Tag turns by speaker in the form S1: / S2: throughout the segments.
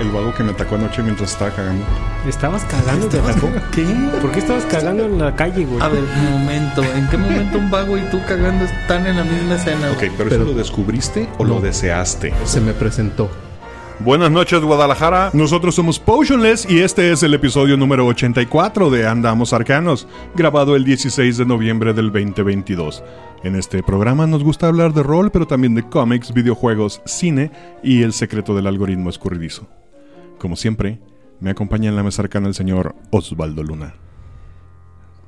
S1: El vago que me atacó anoche mientras estaba cagando.
S2: ¿Estabas cagando? ¿Te atacó? ¿Qué? ¿Por qué estabas cagando en la calle, güey?
S3: A ver, un momento. ¿En qué momento un vago y tú cagando están en la misma escena?
S1: Ok, pero,
S4: Pero-
S1: ¿eso lo descubriste o lo deseaste?
S4: Se me presentó.
S1: Buenas noches, Guadalajara. Nosotros somos Potionless y este es el episodio número 84 de Andamos Arcanos, grabado el 16 de noviembre del 2022. En este programa nos gusta hablar de rol, pero también de cómics, videojuegos, cine y el secreto del algoritmo escurridizo. Como siempre, me acompaña en la mesa arcana el señor Osvaldo Luna.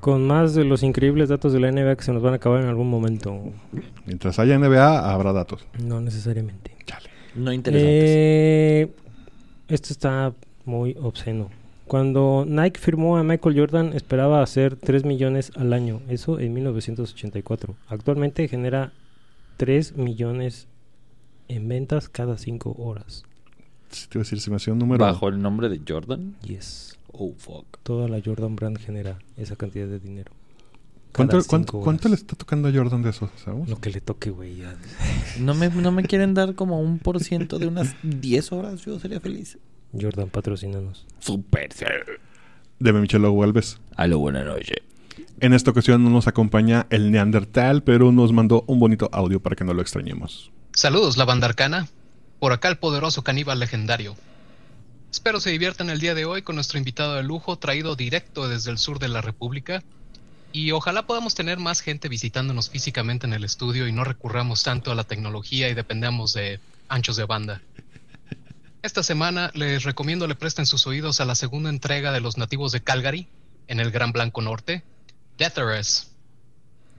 S2: Con más de los increíbles datos de la NBA que se nos van a acabar en algún momento.
S1: Mientras haya NBA, habrá datos.
S2: No necesariamente.
S3: No interesantes.
S2: Eh, esto está muy obsceno. Cuando Nike firmó a Michael Jordan, esperaba hacer 3 millones al año. Eso en 1984. Actualmente genera 3 millones en ventas cada 5 horas.
S1: Si te iba a decir, se me hacía un número.
S3: ¿Bajo el nombre de Jordan?
S2: Yes.
S3: Oh, fuck.
S2: Toda la Jordan Brand genera esa cantidad de dinero.
S1: ¿Cuánto,
S2: Cada
S1: cuánto-
S2: cinco
S1: cuánto le está tocando a Jordan de eso? ¿Sabes?
S2: Lo que le toque, güey.
S3: ¿No me, ¿No me quieren dar como un por ciento de unas 10 horas? Yo sería feliz.
S2: Jordan, patrocínanos.
S3: Super.
S1: Debe Michelo Galvez.
S3: Aló, buenas noches.
S1: En esta ocasión no nos acompaña el Neandertal, pero nos mandó un bonito audio para que no lo extrañemos.
S5: Saludos, la banda arcana. Por acá el poderoso caníbal legendario. Espero se diviertan el día de hoy con nuestro invitado de lujo traído directo desde el sur de la República. Y ojalá podamos tener más gente visitándonos físicamente en el estudio y no recurramos tanto a la tecnología y dependamos de anchos de banda. Esta semana les recomiendo le presten sus oídos a la segunda entrega de los nativos de Calgary, en el Gran Blanco Norte, Deatheress,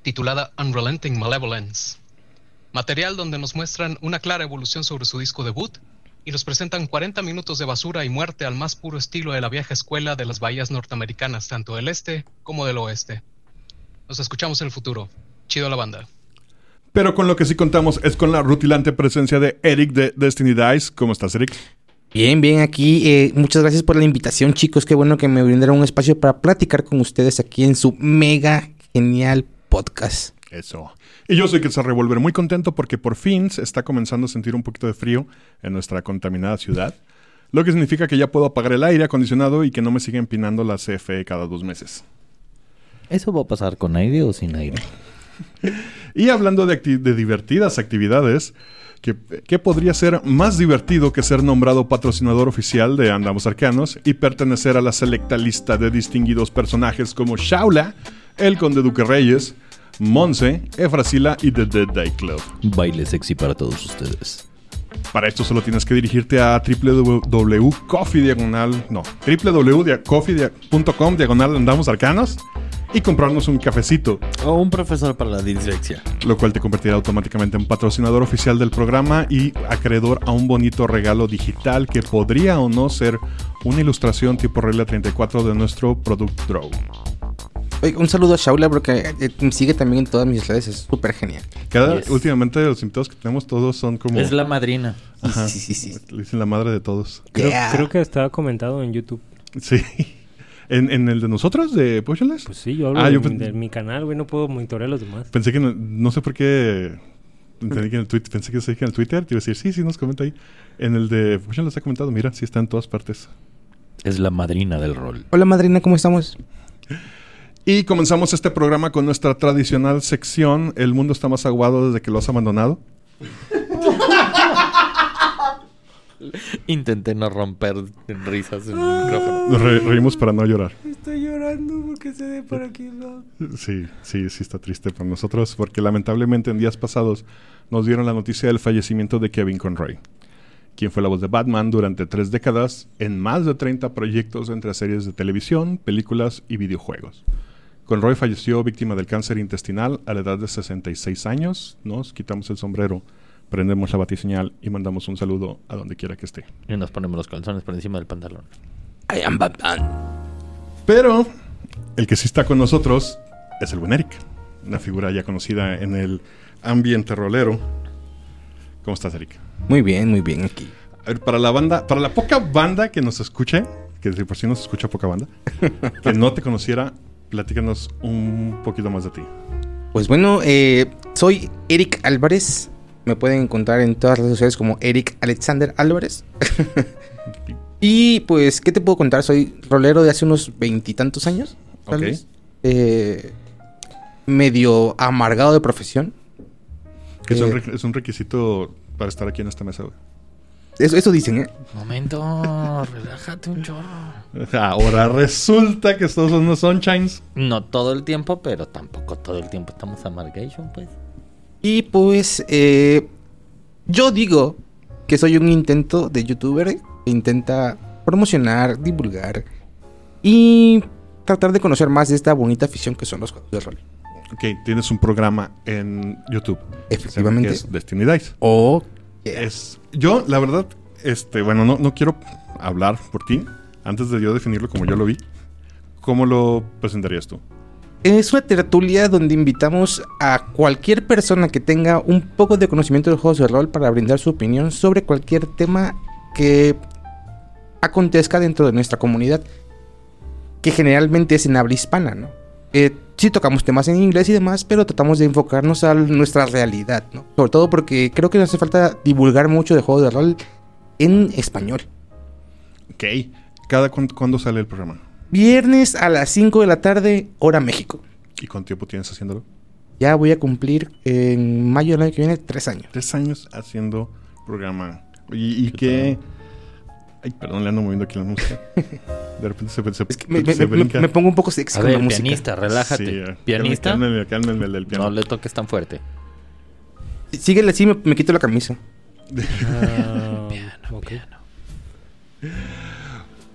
S5: titulada Unrelenting Malevolence. Material donde nos muestran una clara evolución sobre su disco debut y nos presentan 40 minutos de basura y muerte al más puro estilo de la vieja escuela de las bahías norteamericanas, tanto del este como del oeste. Nos escuchamos en el futuro. Chido la banda.
S1: Pero con lo que sí contamos es con la rutilante presencia de Eric de Destiny Dice. ¿Cómo estás, Eric?
S6: Bien, bien, aquí eh, muchas gracias por la invitación, chicos. Qué bueno que me brindaron un espacio para platicar con ustedes aquí en su mega genial podcast.
S1: Eso. Y yo soy que se revolver muy contento porque por fin se está comenzando a sentir un poquito de frío en nuestra contaminada ciudad. Lo que significa que ya puedo apagar el aire acondicionado y que no me siga empinando la CFE cada dos meses.
S3: ¿Eso va a pasar con aire o sin aire?
S1: Y hablando de, acti- de divertidas actividades, ¿qué, qué podría ser más divertido que ser nombrado patrocinador oficial de Andamos Arcanos y pertenecer a la selecta lista de distinguidos personajes como Shaula, el Conde Duque Reyes, Monse, Efrasila y The Dead Day Club?
S3: Baile sexy para todos ustedes.
S1: Para esto solo tienes que dirigirte a www.coffee diagonal, no, www.coffee.com diagonal Andamos Arcanos y comprarnos un cafecito.
S3: O un profesor para la dislexia.
S1: lo cual te convertirá automáticamente en patrocinador oficial del programa y acreedor a un bonito regalo digital que podría o no ser una ilustración tipo regla 34 de nuestro Product Draw.
S6: Oye, un saludo a Shaula porque eh, me sigue también en todas mis redes, es súper genial.
S1: Cada,
S3: Yes.
S1: Últimamente los invitados que tenemos todos son como...
S3: Es la madrina.
S1: Ajá.
S6: Sí, sí, sí.
S1: dicen la madre de todos.
S2: Creo,
S6: Yeah.
S2: creo que estaba comentado en YouTube.
S1: Sí. ¿En, en el de nosotros, de Potionless?
S2: Pues sí, yo hablo
S1: Ah,
S2: de,
S1: yo
S2: mi-
S1: pen-
S2: de mi canal, güey. No puedo monitorear a los demás.
S1: Pensé que... No, no sé por qué... Entendí que en el tweet, pensé que se dije en el Twitter. Te iba a decir, sí, sí, nos comenta ahí. En el de Potionless ha comentado, mira, sí está en todas partes.
S3: Es la madrina del rol.
S6: Hola madrina, ¿cómo estamos?
S1: Y comenzamos este programa con nuestra tradicional sección El mundo está más aguado desde que lo has abandonado.
S3: Intenté no romper en risas en el micrófono.
S1: Nos re- reímos para no llorar.
S2: Estoy llorando porque se ve por aquí.
S1: Sí, sí, sí está triste para nosotros porque lamentablemente en días pasados nos dieron la noticia del fallecimiento de Kevin Conroy, quien fue la voz de Batman durante tres décadas en más de 30 proyectos entre series de televisión, películas y videojuegos. Conroy falleció víctima del cáncer intestinal a la edad de 66 años. Nos quitamos el sombrero prendemos la batiseñal y mandamos un saludo a donde quiera que esté.
S7: Y nos ponemos los calzones por encima del pantalón.
S6: I am Batman.
S1: Pero el que sí está con nosotros es el buen Eric, una figura ya conocida en el ambiente rolero. ¿Cómo estás, Eric?
S6: Muy bien, muy bien aquí.
S1: A ver, para la banda, para la poca banda que nos escuche, que de por sí nos escucha poca banda, que no te conociera, platícanos un poquito más de ti.
S6: Pues bueno, eh, soy Eric Álvarez. Me pueden encontrar en todas las redes sociales como Eric Alexander Álvarez. y pues, ¿qué te puedo contar? Soy rolero de hace unos veintitantos años. tal
S1: Ok.
S6: vez. Eh, medio amargado de profesión.
S1: Que es, un
S6: Eh,
S1: es un requisito para estar aquí en esta mesa, güey.
S6: Eso, eso dicen, ¿eh?
S7: Momento, relájate un chorro.
S1: Ahora resulta que estos son unos sunshines.
S7: No todo el tiempo, pero tampoco todo el tiempo estamos amargation, pues.
S6: Y pues, eh, yo digo que soy un intento de youtuber que intenta promocionar, divulgar y tratar de conocer más de esta bonita afición que son los juegos de rol.
S1: Ok, tienes un programa en YouTube.
S6: Efectivamente.
S1: Que es Destiny Dice.
S6: O
S1: Es, yo, la verdad, este, bueno, no, no quiero hablar por ti. Antes de yo definirlo como yo lo vi, ¿cómo lo presentarías tú?
S6: Es una tertulia donde invitamos a cualquier persona que tenga un poco de conocimiento de juegos de rol para brindar su opinión sobre cualquier tema que acontezca dentro de nuestra comunidad, que generalmente es en habla hispana, ¿no? Eh, sí tocamos temas en inglés y demás, pero tratamos de enfocarnos a nuestra realidad, ¿no? Sobre todo porque creo que nos hace falta divulgar mucho de juegos de rol en español.
S1: Ok. ¿Cada cuándo, cuándo sale el programa?
S6: Viernes a las 5 de la tarde, hora México.
S1: ¿Y cuánto tiempo tienes haciéndolo?
S6: Ya voy a cumplir en mayo del año que viene tres años.
S1: Tres años haciendo programa. ¿Y, y qué? Ay, perdón, le ando moviendo aquí la música. De repente se, se,
S6: Es que me,
S1: se
S6: me-
S1: brinca.
S6: me pongo un poco sexy
S7: A
S6: con la
S7: ver,
S6: música.
S7: pianista, relájate.
S1: Sí,
S7: ¿Pianista?
S1: Cálmenme, cálmenme el del piano.
S7: No le toques tan fuerte.
S6: Síguele así, me, me quito la camisa.
S2: Ah, ok.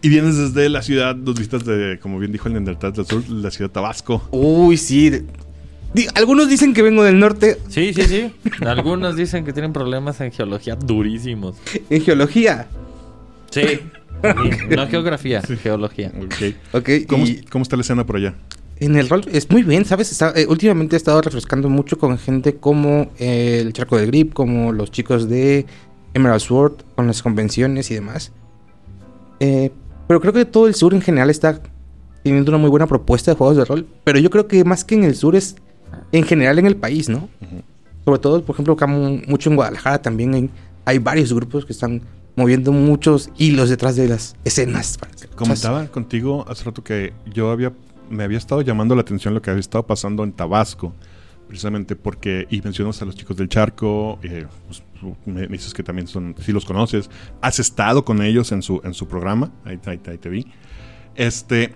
S1: Y vienes desde la ciudad, nos visitas de, como bien dijo el Neandertal del Sur, la ciudad de Tabasco.
S6: Uy, sí. Di- algunos dicen que vengo del norte
S7: Sí, sí, sí. Algunos dicen que tienen problemas en geología durísimos.
S6: en geología.
S7: Sí. No geografía, geología.
S1: Ok.
S6: Ok,
S1: ¿Cómo,
S6: y
S1: cómo está la escena por allá?
S6: en el rol es muy bien, ¿sabes? Está- eh, últimamente he estado refrescando mucho con gente como eh, el Charco del Grip, como los chicos de Emerald Sword, con las convenciones y demás. Eh, pero creo que todo el sur en general está teniendo una muy buena propuesta de juegos de rol. Pero yo creo que más que en el sur es en general en el país, ¿no? Sobre todo, por ejemplo, acá mu- mucho en Guadalajara también hay, hay varios grupos que están moviendo muchos hilos detrás de las escenas.
S1: Comentaba contigo hace rato que yo había me había estado llamando la atención lo que había estado pasando en Tabasco, precisamente porque, y mencionas a los chicos del charco, eh, pues, me, dices que también son, si los conoces, has estado con ellos en su, en su programa, ahí, ahí- ahí te vi. Este,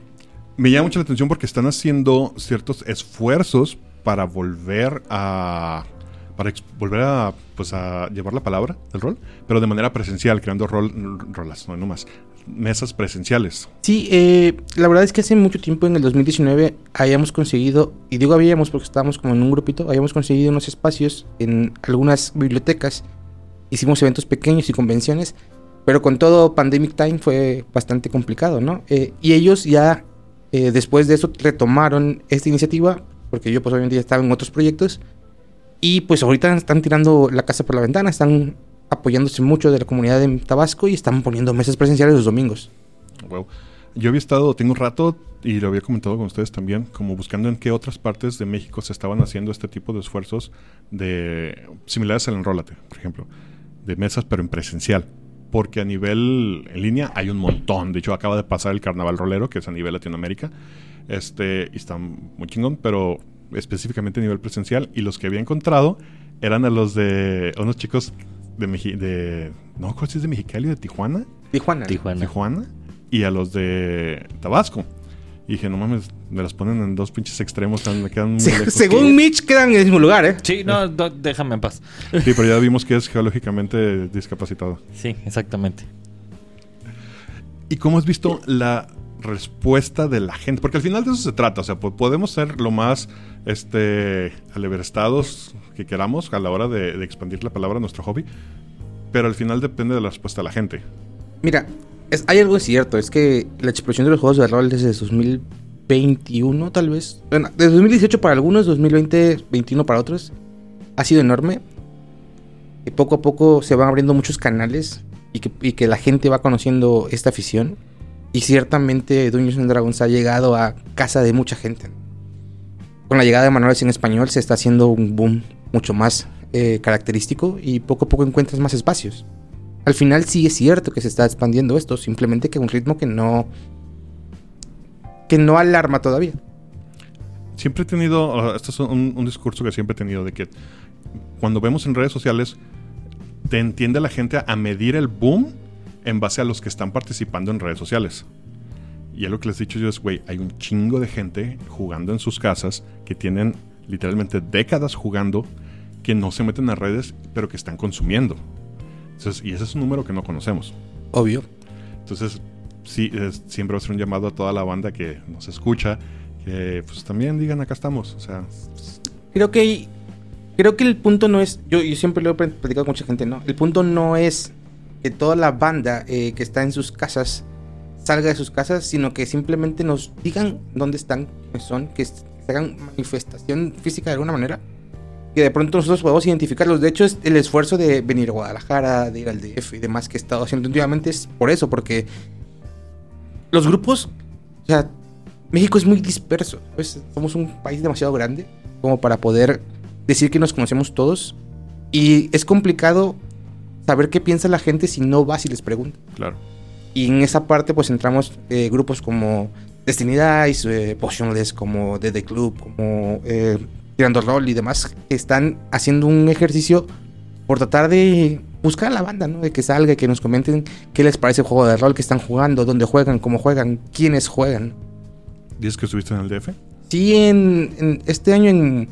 S1: me llama mucho la atención porque están haciendo ciertos esfuerzos para volver a para volver a pues a llevar la palabra del rol, pero de manera presencial, creando rol rolas, no, no más, mesas presenciales.
S6: Sí, eh, la verdad es que hace mucho tiempo, en el 2019, habíamos conseguido, y digo habíamos porque estábamos como en un grupito, habíamos conseguido unos espacios en algunas bibliotecas. Hicimos eventos pequeños y convenciones, pero con todo Pandemic Time fue bastante complicado, ¿no? Eh, y ellos ya, eh, después de eso, retomaron esta iniciativa, porque yo pues obviamente ya estaba en otros proyectos, y pues ahorita están tirando la casa por la ventana, están apoyándose mucho de la comunidad de Tabasco y están poniendo mesas presenciales los domingos.
S1: Wow. Yo había estado, tengo un rato, y lo había comentado con ustedes también, como buscando en qué otras partes de México se estaban haciendo este tipo de esfuerzos de similares al Enrólate, por ejemplo, de mesas pero en presencial. Porque a nivel en línea hay un montón. De hecho, acaba de pasar el Carnaval Rolero, que es a nivel Latinoamérica. Este, y está muy chingón, pero específicamente a nivel presencial. Y los que había encontrado eran a los de a unos chicos de, Meji- de no recuerdo si es de Mexicali o de Tijuana.
S6: Tijuana.
S7: Tijuana.
S1: Tijuana y a los de Tabasco. Y dije, no mames, me las ponen en dos pinches extremos, tan- me quedan muy
S6: Se-
S1: lejos.
S6: según Mitch, quedan en el mismo lugar, ¿eh?
S7: Sí, no, déjame en paz.
S1: Sí, pero ya vimos que es geológicamente discapacitado.
S7: Sí, exactamente.
S1: ¿Y cómo has visto la respuesta de la gente. Porque al final de eso se trata. O sea, po- podemos ser lo más este, aleverestados que queramos a la hora de, de expandir la palabra a nuestro hobby. Pero al final depende de la respuesta de la gente.
S6: Mira, es- hay algo cierto, es que la explosión de los juegos de rol desde 2021 tal vez, bueno, desde 2018 para algunos, 2020, 2021 para otros, ha sido enorme. Y poco a poco se van abriendo muchos canales y que, y que la gente va conociendo esta afición. Y ciertamente Dungeons and Dragons ha llegado a casa de mucha gente. Con la llegada de manuales en español se está haciendo un boom mucho más eh, característico y poco a poco encuentras más espacios. Al final sí es cierto que se está expandiendo esto, simplemente que un ritmo que no que no alarma todavía.
S1: Siempre he tenido, esto es un, un discurso que siempre he tenido, de que cuando vemos en redes sociales, te entiende la gente a, a medir el boom en base a los que están participando en redes sociales. Y es lo que les he dicho yo es, güey, hay un chingo de gente jugando en sus casas que tienen literalmente décadas jugando, que no se meten a redes, pero que están consumiendo. Entonces, y ese es un número que no conocemos.
S6: Obvio.
S1: Entonces, sí, es- siempre va a ser un llamado a toda la banda que nos escucha, que pues también digan, acá estamos. O sea,
S6: Creo que creo que el punto no es yo, yo siempre lo he platicado con mucha gente, ¿no? El punto no es que toda la banda eh, que está en sus casas salga de sus casas, sino que simplemente nos digan dónde están, quiénes son, que hagan manifestación física de alguna manera. Que de pronto nosotros podemos identificarlos. De hecho, es el esfuerzo de venir a Guadalajara, de ir al DF y demás que he estado haciendo últimamente es por eso, porque los grupos, o sea, México es muy disperso. pues, somos un país demasiado grande como para poder decir que nos conocemos todos. Y es complicado saber qué piensa la gente si no vas y les preguntas.
S1: claro.
S6: Y en esa parte pues entramos eh, grupos como Destiny Dice, eh, Potionless, como The The Club, como eh, Tirando Roll y demás, están haciendo un ejercicio por tratar de buscar a la banda, ¿no? De que salga, que nos comenten qué les parece el juego de rol que están jugando, dónde juegan, cómo juegan, quiénes juegan.
S1: ¿Dices que estuviste en el DF?
S6: Sí, en, en este año en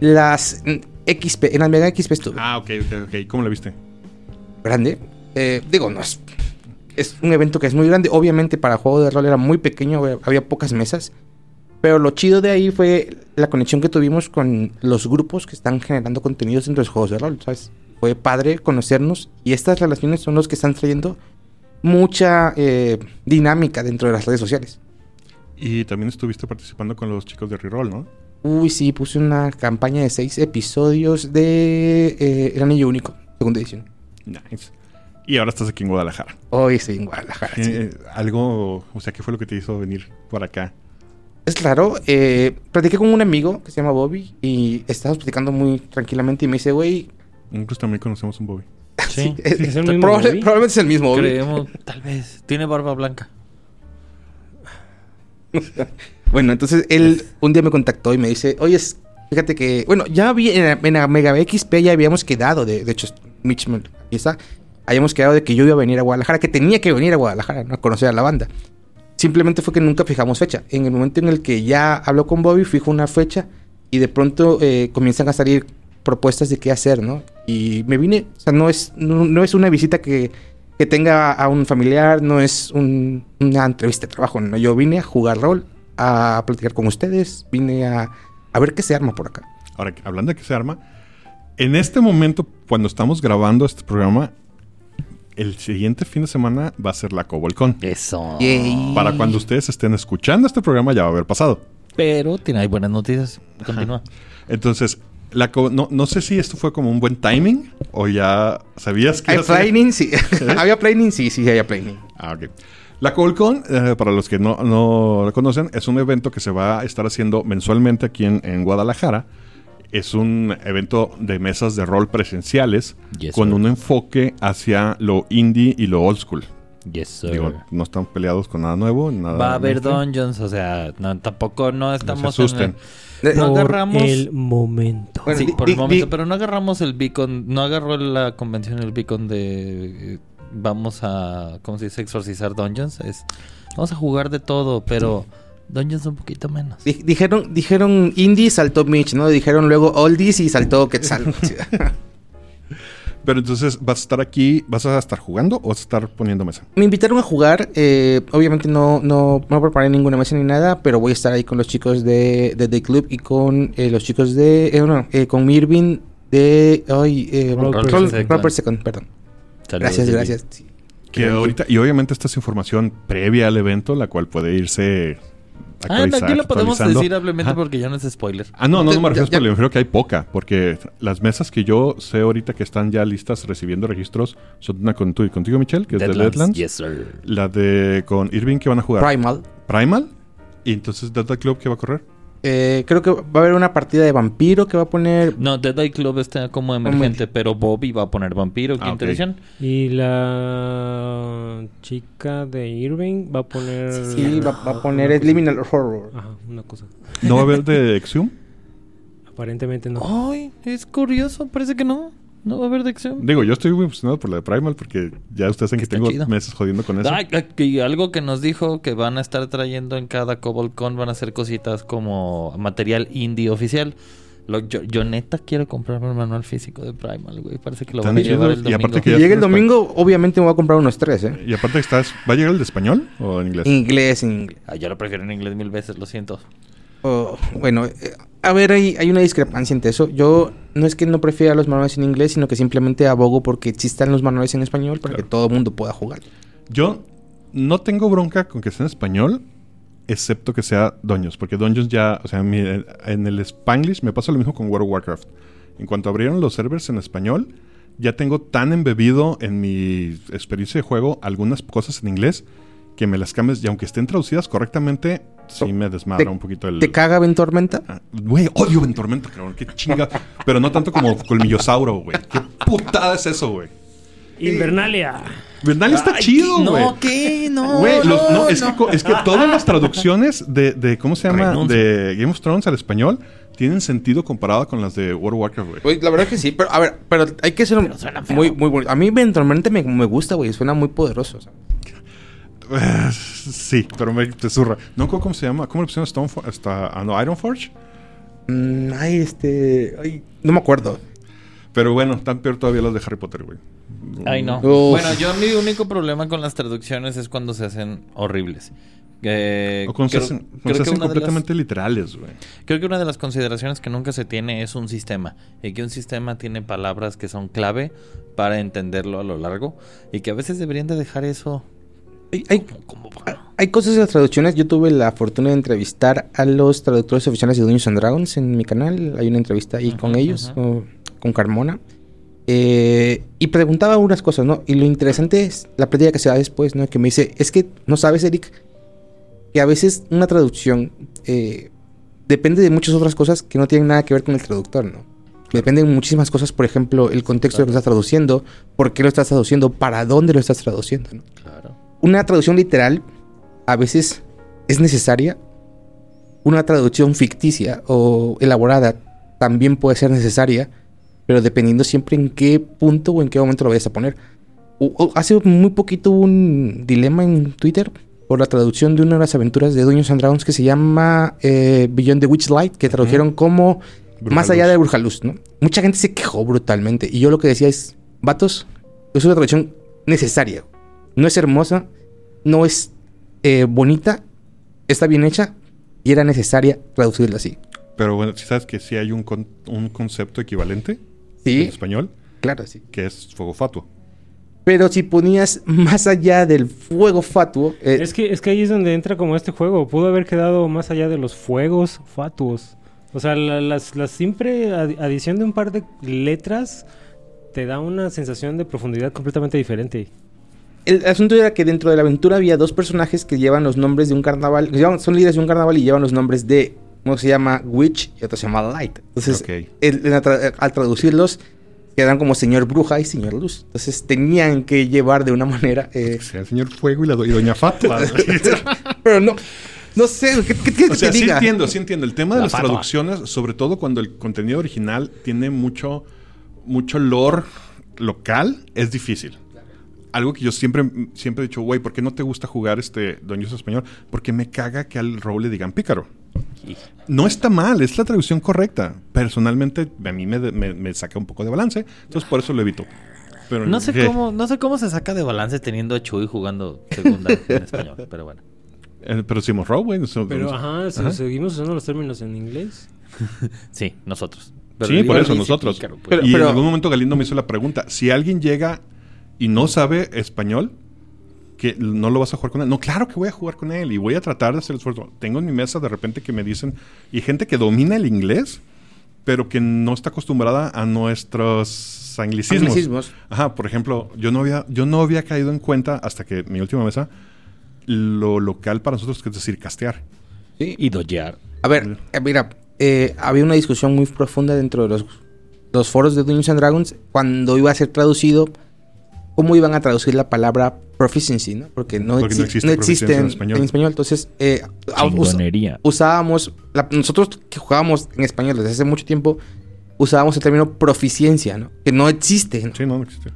S6: las en XP, en la Mega XP estuve.
S1: Ah, ok, ok, ok. ¿Cómo lo viste?
S6: grande. Eh, digo, no es. Es un evento que es muy grande. Obviamente, para juego de rol era muy pequeño, había pocas mesas. Pero lo chido de ahí fue la conexión que tuvimos con los grupos que están generando contenidos dentro de los juegos de rol, ¿sabes? Fue padre conocernos y estas relaciones son los que están trayendo mucha eh, dinámica dentro de las redes sociales.
S1: Y también estuviste participando con los chicos de Reroll, ¿no?
S6: Uy, sí, puse una campaña de seis episodios de eh, El Anillo Único, segunda edición.
S1: Nice. Y ahora estás aquí en Guadalajara.
S6: Hoy estoy en Guadalajara. sí.
S1: Eh, algo, o sea, ¿qué fue lo que te hizo venir por acá?
S6: Es claro, eh, platiqué con un amigo que se llama Bobby y estábamos platicando muy tranquilamente y me dice, güey,
S1: Incluso también conocemos un Bobby.
S7: Sí,
S2: ¿Es el mismo
S6: probable-
S2: Bobby?
S6: probablemente es el mismo Bobby.
S7: creemos, tal vez. Tiene barba blanca.
S6: Bueno, entonces él un día me contactó y me dice, oye, es- fíjate que, bueno, ya había, en, la- en la Mega XP ya habíamos quedado, de, de hecho, Mitch, está, habíamos quedado de que yo iba a venir a Guadalajara, que tenía que venir a Guadalajara, ¿no? A conocer a la banda. Simplemente fue que nunca fijamos fecha. En el momento en el que ya habló con Bobby, fijo una fecha y de pronto eh, comienzan a salir propuestas de qué hacer, ¿no? Y me vine, o sea, no es, no, es una visita que, que tenga a un familiar, no es un- una entrevista de trabajo, no. Yo vine a jugar rol, a platicar con ustedes, vine a, a ver qué se arma por acá.
S1: Ahora, hablando de que se arma, en este momento, cuando estamos grabando este programa, el siguiente fin de semana va a ser la Cobolcon.
S7: Eso.
S6: Yay.
S1: Para cuando ustedes estén escuchando este programa ya va a haber pasado.
S7: Pero tiene hay buenas noticias. Continúa.
S1: Entonces, la no, no sé si esto fue como un buen timing o ya sabías que...
S6: ¿Hay planning? Sí. ¿Había planning? Sí, sí, había planning.
S1: Ah, ok. La Cobolcon, eh, para los que no, no la conocen, es un evento que se va a estar haciendo mensualmente aquí en, en Guadalajara. Es un evento de mesas de rol presenciales
S7: Yes,
S1: con
S7: sir.
S1: un enfoque hacia lo indie y lo old school.
S7: Yes, sir.
S1: Digo, no están peleados con nada nuevo. Nada
S7: Va a haber dungeons, o sea, no, tampoco no estamos
S1: asusten.
S7: en el- No
S2: Por
S7: agarramos-
S2: el momento.
S6: Bueno,
S7: sí, por
S6: di-
S7: el momento,
S6: di-
S7: pero no agarramos el beacon, no agarró la convención el beacon de eh, vamos a, ¿cómo se dice? Exorcizar dungeons. Es, vamos a jugar de todo, pero dungeons un poquito menos.
S6: Di- dijeron, dijeron indie, saltó Mitch, ¿no? Dijeron luego oldies y saltó Quetzal.
S1: Pero entonces, ¿vas a estar aquí, vas a estar jugando o vas a estar poniendo mesa?
S6: Me invitaron a jugar. eh, obviamente no, no, no preparé ninguna mesa ni nada, pero voy a estar ahí con los chicos de, de The Club y con eh, los chicos de. Eh, no, eh, con Irving de. Ay, eh,
S2: Roll-
S7: second.
S6: Second, perdón.
S7: Saludos,
S6: Gracias,
S7: David.
S6: gracias. Sí.
S1: Que ahorita, y obviamente esta es información previa al evento, la cual puede irse
S7: Ah, aquí lo podemos decir ampliamente porque ya no es spoiler.
S1: Ah, no, no, no me refiero a spoiler, me refiero que hay poca, porque las mesas que yo sé ahorita que están ya listas recibiendo registros son una con tú y contigo, Michelle, que es de Deadlands.
S7: Yes, sir.
S1: La de con Irving que van a jugar
S6: Primal.
S1: Primal. Y entonces Delta Club que va a correr.
S6: Eh, creo que va a haber una partida de vampiro que va a poner.
S7: No, Dead Eye Club está como emergente, pero Bobby va a poner Vampiro, quinta
S1: Ah,
S7: edición.
S2: Y la chica de Irving va a poner.
S6: Sí, va, va a poner Liminal Horror.
S2: Ajá, una cosa.
S1: ¿No va a haber de Exhum?
S2: Aparentemente no.
S7: Ay, es curioso, parece que no. No va a haber de acción.
S1: Digo, yo estoy muy emocionado por la de Primal porque ya ustedes saben que tengo
S7: chido.
S1: meses jodiendo con eso.
S7: Y algo que nos dijo que van a estar trayendo en cada CobolCon van a ser cositas como material indie oficial. Lo- yo, yo neta quiero comprarme el manual físico de Primal, güey. Parece que lo van a llevar el
S1: y
S7: domingo.
S1: aparte
S6: Si
S1: que
S6: llega el domingo, obviamente me voy a comprar unos tres, ¿eh?
S1: Y aparte que estás, ¿va a llegar el de español o en inglés?
S6: Inglés, inglés.
S7: Ah, yo lo prefiero en inglés mil veces, lo siento.
S6: Oh, bueno, eh, a ver, hay, hay una discrepancia entre eso. Yo no es que no prefiera los manuales en inglés, sino que simplemente abogo porque existan los manuales en español para
S1: Claro.
S6: que todo el mundo pueda jugar.
S1: Yo no tengo bronca con que sea en español, excepto que sea Dungeons, porque Dungeons ya, o sea, en el Spanglish me pasa lo mismo con World of Warcraft. En cuanto abrieron los servers en español, ya tengo tan embebido en mi experiencia de juego algunas cosas en inglés que me las cambies y aunque estén traducidas correctamente, sí me desmadra un poquito el...
S6: ¿Te caga Ventormenta?
S1: Ah, Güey, odio Ventormenta, cabrón. Qué chinga. Pero no tanto como Colmillosauro, güey. Qué putada es eso, güey.
S2: Invernalia.
S1: Bernal está chido, güey.
S7: No, ¿qué? No.
S1: Güey, los- no, es, Que, co- es que todas las traducciones de, de ¿cómo se llama?
S7: Renuncio.
S1: De Game of Thrones al español tienen sentido comparado con las de World of Warcraft, güey.
S6: Pues la verdad que sí, pero a ver, pero hay que ser
S7: suena feo.
S6: muy, muy bueno. A mí Ventormenta me, me gusta, güey, suena muy poderoso. o sea.
S1: Sí, pero me te zurra. No recuerdo cómo se llama. ¿Cómo le pusieron Stoneforge? Hasta, ah, no, Ironforge.
S6: Mm, ay, este, ay, no me acuerdo.
S1: Pero bueno, tan peor todavía las de Harry Potter, güey.
S7: Ay, no.
S6: Uf.
S7: Bueno, yo mi único problema con las traducciones es cuando se hacen horribles. Eh,
S1: O cuando se
S7: creo-
S1: hacen, cuando
S7: creo
S1: se hacen
S7: las-
S1: completamente literales, güey.
S7: Creo que una de las consideraciones que nunca se tiene es un sistema. Y que un sistema tiene palabras que son clave para entenderlo a lo largo. Y que a veces deberían de dejar eso
S6: Hay, cosas de las traducciones. Yo tuve la fortuna de entrevistar a los traductores oficiales de Dungeons and Dragons en mi canal. Hay una entrevista ahí con ellos, con Carmona. Eh, y preguntaba unas cosas, ¿no? Y lo interesante es la plática que se da después, ¿no? Que me dice, es que no sabes, Eric, que a veces una traducción eh, depende de muchas otras cosas que no tienen nada que ver con el traductor, ¿no? Dependen de muchísimas cosas, por ejemplo, el contexto lo que estás traduciendo, por qué lo estás traduciendo, para dónde lo estás traduciendo, ¿no?
S7: Claro.
S6: Una traducción literal a veces es necesaria. Una traducción ficticia o elaborada también puede ser necesaria, pero dependiendo siempre en qué punto o en qué momento lo vayas a poner. O- o hace muy poquito hubo un dilema en Twitter por la traducción de una de las aventuras de Dungeons and Dragons que se llama eh, Beyond the Witchlight, que tradujeron como
S1: Bruja
S6: Más allá de Brujaluz, ¿no? Mucha gente se quejó brutalmente. Y yo lo que decía es, vatos, es una traducción necesaria. No es hermosa, no es eh, bonita, está bien hecha y era necesaria traducirla así.
S1: Pero bueno, si sabes que sí hay un, con- un concepto equivalente en español,
S6: claro, sí.
S1: que es fuego fatuo.
S6: Pero si ponías más allá del fuego fatuo, eh,
S2: Es que, es que ahí es donde entra como este juego. Pudo haber quedado más allá de los fuegos fatuos. O sea, la, las- la simple adi- adición de un par de letras te da una sensación de profundidad completamente diferente.
S6: El asunto era que dentro de la aventura había dos personajes que llevan los nombres de un carnaval, que llevan- son líderes de un carnaval y llevan los nombres de, uno se llama Witch y otro se llama Light. Entonces, el- tra- al traducirlos, quedan como Señor Bruja y Señor Luz. Entonces tenían que llevar de una manera... eh,
S1: Que sea el señor Fuego y, la do- y Doña Fatua. güey.
S6: pero no, no sé, ¿qué, qué, qué
S1: o sea,
S6: te
S1: sí
S6: diga?
S1: entiendo, sí entiendo. El tema de
S7: La
S1: las
S7: fatua.
S1: traducciones, sobre todo cuando el contenido original tiene mucho, mucho lore local, es difícil. Algo que yo siempre, siempre he dicho, güey, ¿por qué no te gusta jugar este Doños Español? Porque me caga que al Row le digan pícaro. No está mal, es la traducción correcta. Personalmente, a mí me, me- me saca un poco de balance, entonces por eso lo evito. Pero,
S7: No sé
S1: ¿qué?
S7: cómo, no sé cómo se saca de balance teniendo a Chuy jugando segunda en español, pero bueno.
S1: Eh, pero decimos Row, güey.
S2: Pero ajá, si
S1: Ajá.
S2: seguimos usando los términos en inglés.
S7: Sí, nosotros.
S1: Sí, por eso nosotros.
S7: pícaro, pues.
S6: Pero-
S1: y
S6: pero-
S1: en algún momento Galindo me hizo la pregunta: si alguien llega y no sabe español, que no lo vas a jugar con él. No, claro que voy a jugar con él y voy a tratar de hacer el esfuerzo. Tengo en mi mesa de repente que me dicen, y gente que domina el inglés, pero que no está acostumbrada a nuestros anglicismos.
S6: Anglicismos.
S1: Ajá, por ejemplo, yo no había, yo no había caído en cuenta hasta que mi última mesa lo local para nosotros que es decir castear.
S6: Sí.
S7: Y doyear.
S6: A ver, eh, mira, eh, había una discusión muy profunda dentro de los, los foros de Dungeons and Dragons cuando iba a ser traducido, cómo iban a traducir la palabra proficiency, ¿no? Porque no,
S1: Porque no
S6: exi-
S1: existe
S6: no
S1: proficiencia
S6: existe
S1: en
S6: en,
S1: español.
S6: en español. Entonces, eh, us- usábamos, la- nosotros que jugábamos en español desde hace mucho tiempo, usábamos el término proficiencia, ¿no? Que no existe. ¿no?
S1: Sí, no, no existe.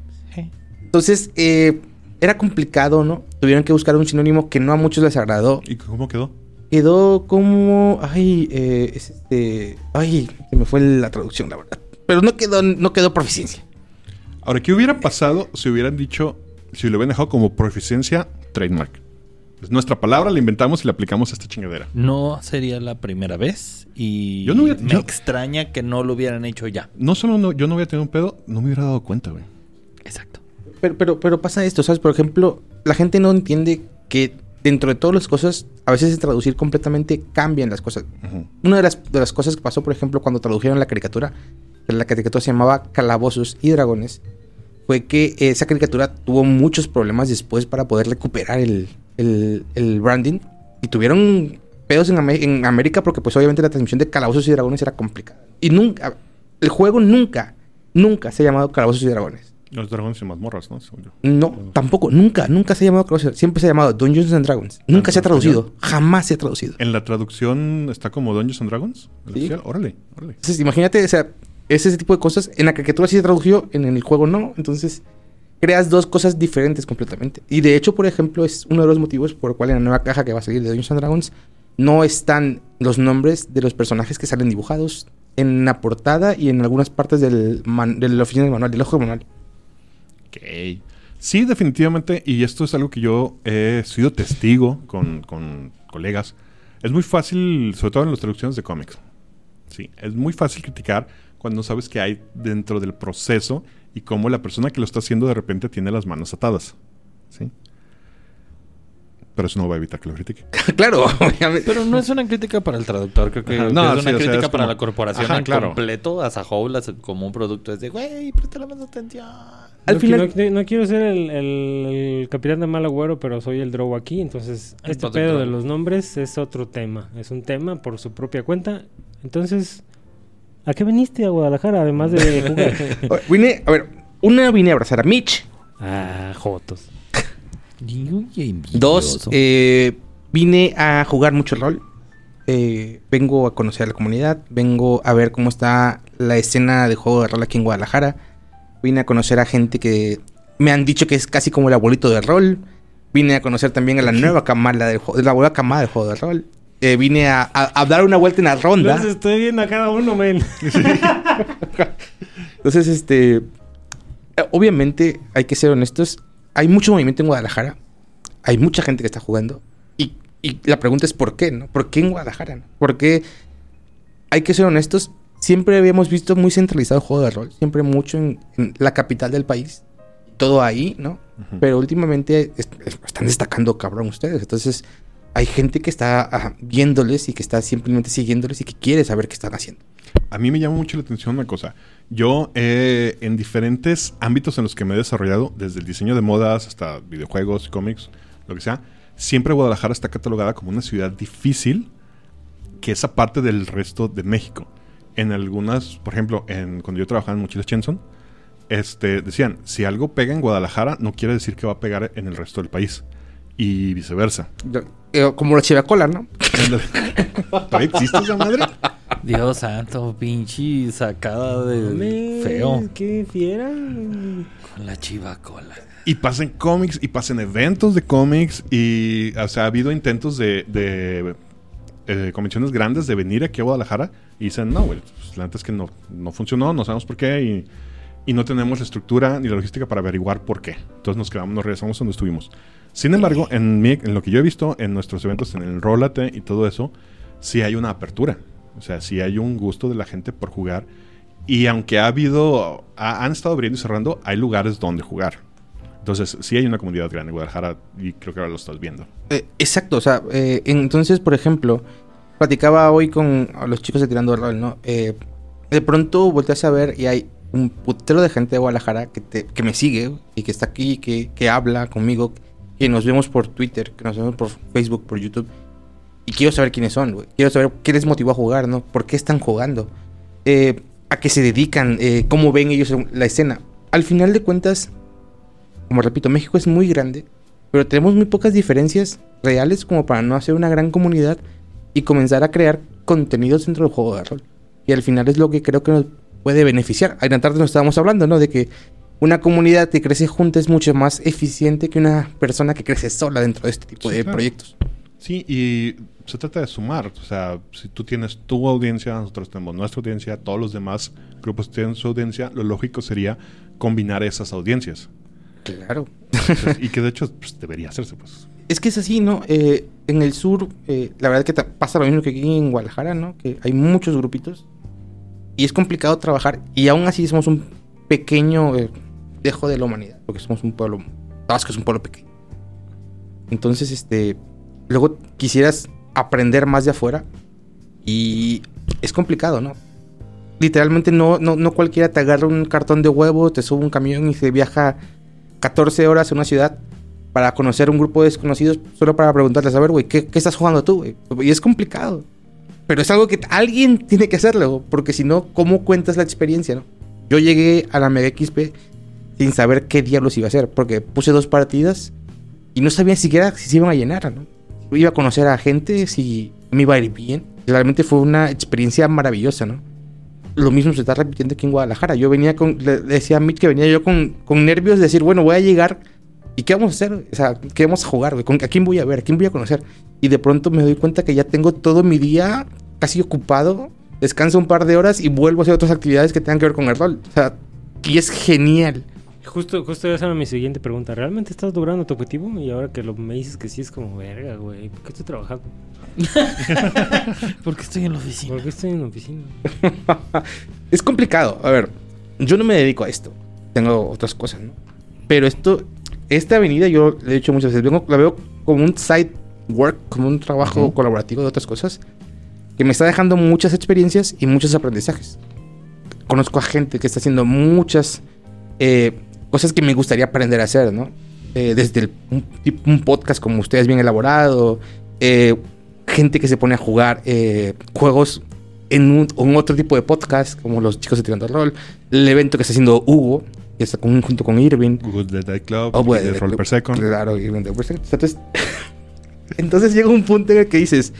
S6: Entonces, eh, era complicado, ¿no? Tuvieron que buscar un sinónimo que no a muchos les agradó.
S1: ¿Y cómo quedó?
S6: Quedó como. Ay, eh, es este. Ay, se me fue la traducción, la verdad. Pero no quedó, no quedó proficiencia.
S1: Ahora, ¿qué hubiera pasado si hubieran dicho, si lo hubieran dejado como proficiencia trademark? Es nuestra palabra, la inventamos y la aplicamos a esta chingadera.
S7: No sería la primera vez y
S1: Yo no hubiera-
S7: me
S1: yo-
S7: extraña que no lo hubieran hecho ya.
S1: No solo no- yo no hubiera tenido un pedo, no me hubiera dado cuenta, güey.
S7: Exacto.
S6: Pero, pero, pero pasa esto, ¿sabes? Por ejemplo, la gente no entiende que dentro de todas las cosas, a veces de traducir completamente cambian las cosas.
S1: Ujú.
S6: Una de las, de las cosas que pasó, por ejemplo, cuando tradujeron la caricatura, la caricatura se llamaba Calabozos y Dragones, fue que esa caricatura tuvo muchos problemas después para poder recuperar el, el- el branding. Y tuvieron pedos en, en América porque pues obviamente la transmisión de Calabozos y Dragones era complicada. Y nunca, el juego nunca, nunca se ha llamado Calabozos y Dragones.
S1: Los dragones y mazmorras, ¿no?
S6: No, tampoco, nunca, nunca se ha llamado Calabozos. Siempre se ha llamado Dungeons and Dragons. Nunca se ha traducido, jamás se ha traducido.
S1: En la traducción está como Dungeons and Dragons. el
S6: Sí.
S1: oficial. Órale, órale.
S6: Entonces, imagínate, o sea, es ese tipo de cosas. En la caricatura sí se tradujo, en el juego no. Entonces, creas dos cosas diferentes completamente. Y de hecho, por ejemplo, es uno de los motivos por el cual en la nueva caja que va a salir de Dungeons and Dragons no están los nombres de los personajes que salen dibujados en la portada y en algunas partes del, man- de la oficina del manual, del ojo del manual.
S1: Ok. Sí, definitivamente, y esto es algo que yo he sido testigo con, con colegas. Es muy fácil, sobre todo en las traducciones de cómics. Sí, es muy fácil criticar cuando sabes qué hay dentro del proceso y cómo la persona que lo está haciendo de repente tiene las manos atadas. ¿Sí? Pero eso no va a evitar que lo critique.
S6: claro, obviamente.
S7: Pero no es una crítica para el traductor, creo que,
S1: Ajá,
S7: que
S1: no,
S7: es
S1: sí,
S7: una
S1: o sea,
S7: crítica
S1: es
S7: para
S1: como-
S7: la corporación
S1: Ajá,
S7: en
S1: claro.
S7: completo, a as- como un producto. Es de, güey, préstale más atención.
S6: Al
S2: no,
S6: final-
S2: no, no quiero ser el, el- el capitán de mal agüero, pero soy el drogo aquí. Entonces,
S7: El
S2: este pedo de los nombres es otro tema. Es un tema por su propia cuenta. Entonces, ¿a qué viniste a Guadalajara además de jugar?
S6: Vine, a ver, una vine a abrazar a Mitch.
S2: ah, Jotos.
S6: Dos, eh, vine a jugar mucho rol. Eh, vengo a conocer a la comunidad. Vengo a ver cómo está la escena de juego de rol aquí en Guadalajara. Vine a conocer a gente que me han dicho que es casi como el abuelito del rol. Vine a conocer también a la nueva camada del juego, la nueva camada del juego de rol. Eh, vine a, a- a dar una vuelta en la ronda.
S2: Los estoy viendo a cada uno, men.
S6: Entonces, este. Obviamente, hay que ser honestos. Hay mucho movimiento en Guadalajara. Hay mucha gente que está jugando. Y, y la pregunta es: ¿por qué? ¿no? ¿Por qué en Guadalajara? no? Porque hay que ser honestos. Siempre habíamos visto muy centralizado el juego de rol. Siempre mucho en, en la capital del país. Todo ahí, ¿no? Pero últimamente es- es- están destacando cabrón ustedes. Entonces, hay gente que está ajá, viéndoles y que está simplemente siguiéndoles y que quiere saber qué están haciendo.
S1: A mí me llama mucho la atención una cosa. Yo, eh, en diferentes ámbitos en los que me he desarrollado, desde el diseño de modas hasta videojuegos, cómics, lo que sea, siempre Guadalajara está catalogada como una ciudad difícil que es aparte del resto de México. En algunas, por ejemplo, en, cuando yo trabajaba en Mochilas Chenson, este, decían, si algo pega en Guadalajara, no quiere decir que va a pegar en el resto del país. Y viceversa.
S6: Eh, como la chivacola, ¿no?
S1: ¿Todavía existe esa madre?
S7: Dios santo, pinche sacada de feo.
S2: Qué fiera.
S7: Con la chivacola.
S1: Y pasen cómics y pasen eventos de cómics y, o sea, ha habido intentos de, de eh, convenciones grandes de venir aquí a Guadalajara y dicen, no, güey, pues, la neta es que no, no funcionó, no sabemos por qué y, y no tenemos la estructura ni la logística para averiguar por qué. Entonces nos quedamos, nos regresamos donde estuvimos. Sin embargo, en, mi- en lo que yo he visto en nuestros eventos, en el Rólate y todo eso, sí hay una apertura. O sea, sí hay un gusto de la gente por jugar. Y aunque ha habido, ha- han estado abriendo y cerrando, hay lugares donde jugar. Entonces, sí hay una comunidad grande en Guadalajara y creo que ahora lo estás viendo.
S6: Eh, exacto, o sea, eh, entonces, por ejemplo, platicaba hoy con los chicos de Tirando el Rol, ¿no? Eh, de pronto volteas a ver y hay un putero de gente de Guadalajara que, te- que me sigue y que está aquí, que, que habla conmigo, que nos vemos por Twitter, que nos vemos por Facebook, por YouTube. Y quiero saber quiénes son, güey. Quiero saber qué les motivó a jugar, ¿no? ¿Por qué están jugando? Eh, ¿A qué se dedican? Eh, ¿Cómo ven ellos la escena? Al final de cuentas, como repito, México es muy grande, pero tenemos muy pocas diferencias reales como para no hacer una gran comunidad y comenzar a crear contenidos dentro del juego de rol. Y al final es lo que creo que nos puede beneficiar. En la tarde nos estábamos hablando, ¿no? De que una comunidad que crece junta es mucho más eficiente que una persona que crece sola dentro de este tipo
S1: Sí,
S6: de
S1: claro.
S6: proyectos.
S1: Sí, y se trata de sumar. O sea, si tú tienes tu audiencia, nosotros tenemos nuestra audiencia, todos los demás grupos tienen su audiencia, lo lógico sería combinar esas audiencias.
S6: Claro.
S1: Entonces, y que de hecho pues, debería hacerse, pues.
S6: Es que es así, ¿no? Eh, en el sur, eh, la verdad que pasa lo mismo que aquí en Guadalajara, ¿no? Que hay muchos grupitos y es complicado trabajar y aún así somos un pequeño eh, dejo de la humanidad, porque somos un pueblo, Tabasco es un pueblo pequeño. Entonces, este, luego quisieras aprender más de afuera y es complicado, ¿no? Literalmente no, no, no cualquiera te agarra un cartón de huevo, te sube un camión y se viaja 14 horas a una ciudad para conocer un grupo de desconocidos solo para preguntarles, a ver, güey, ¿qué, qué estás jugando tú, güey? Y es complicado. Pero es algo que alguien tiene que hacerlo, porque si no, ¿cómo cuentas la experiencia, no? Yo llegué a la Mega XP sin saber qué diablos iba a hacer, porque puse dos partidas y no sabía siquiera si se iban a llenar, ¿no? Iba a conocer a gente, si me iba a ir bien. Realmente fue una experiencia maravillosa, ¿no? Lo mismo se está repitiendo aquí en Guadalajara. Yo venía con, le decía a Mitch que venía yo con, con nervios de decir, bueno, voy a llegar ¿Y qué vamos a hacer? O sea, ¿qué vamos a jugar, güey? ¿Con- ¿A quién voy a ver? ¿A quién voy a conocer? Y de pronto me doy cuenta que ya tengo todo mi día casi ocupado. Descanso un par de horas y vuelvo a hacer otras actividades que tengan que ver con el rol. O sea, y es genial.
S2: Justo, justo esa era mi siguiente pregunta. ¿Realmente estás logrando tu objetivo? Y ahora que lo, me dices que sí es como verga, güey. ¿Por qué estoy trabajando?
S7: Porque estoy en la oficina.
S2: ¿Por qué estoy en la oficina?
S6: es complicado. A ver, yo no me dedico a esto. Tengo otras cosas, ¿no? Pero esto, esta avenida yo le he dicho muchas veces, vengo- la veo como un side work, como un trabajo
S1: Ujú.
S6: colaborativo de otras cosas, que me está dejando muchas experiencias y muchos aprendizajes. Conozco a gente que está haciendo muchas eh, cosas que me gustaría aprender a hacer, ¿no? Eh, desde el- un, un podcast como ustedes bien elaborado, eh, gente que se pone a jugar eh, juegos en un, en otro tipo de podcast, como los chicos de Tirando Rol, el evento que está haciendo Hugo, está con- junto con Irving,
S1: Good Dead Day Club,
S6: Oh, bueno,
S1: de Roll Per Second.
S6: Claro, y Render per Second. Entonces, entonces llega un punto en el que dices,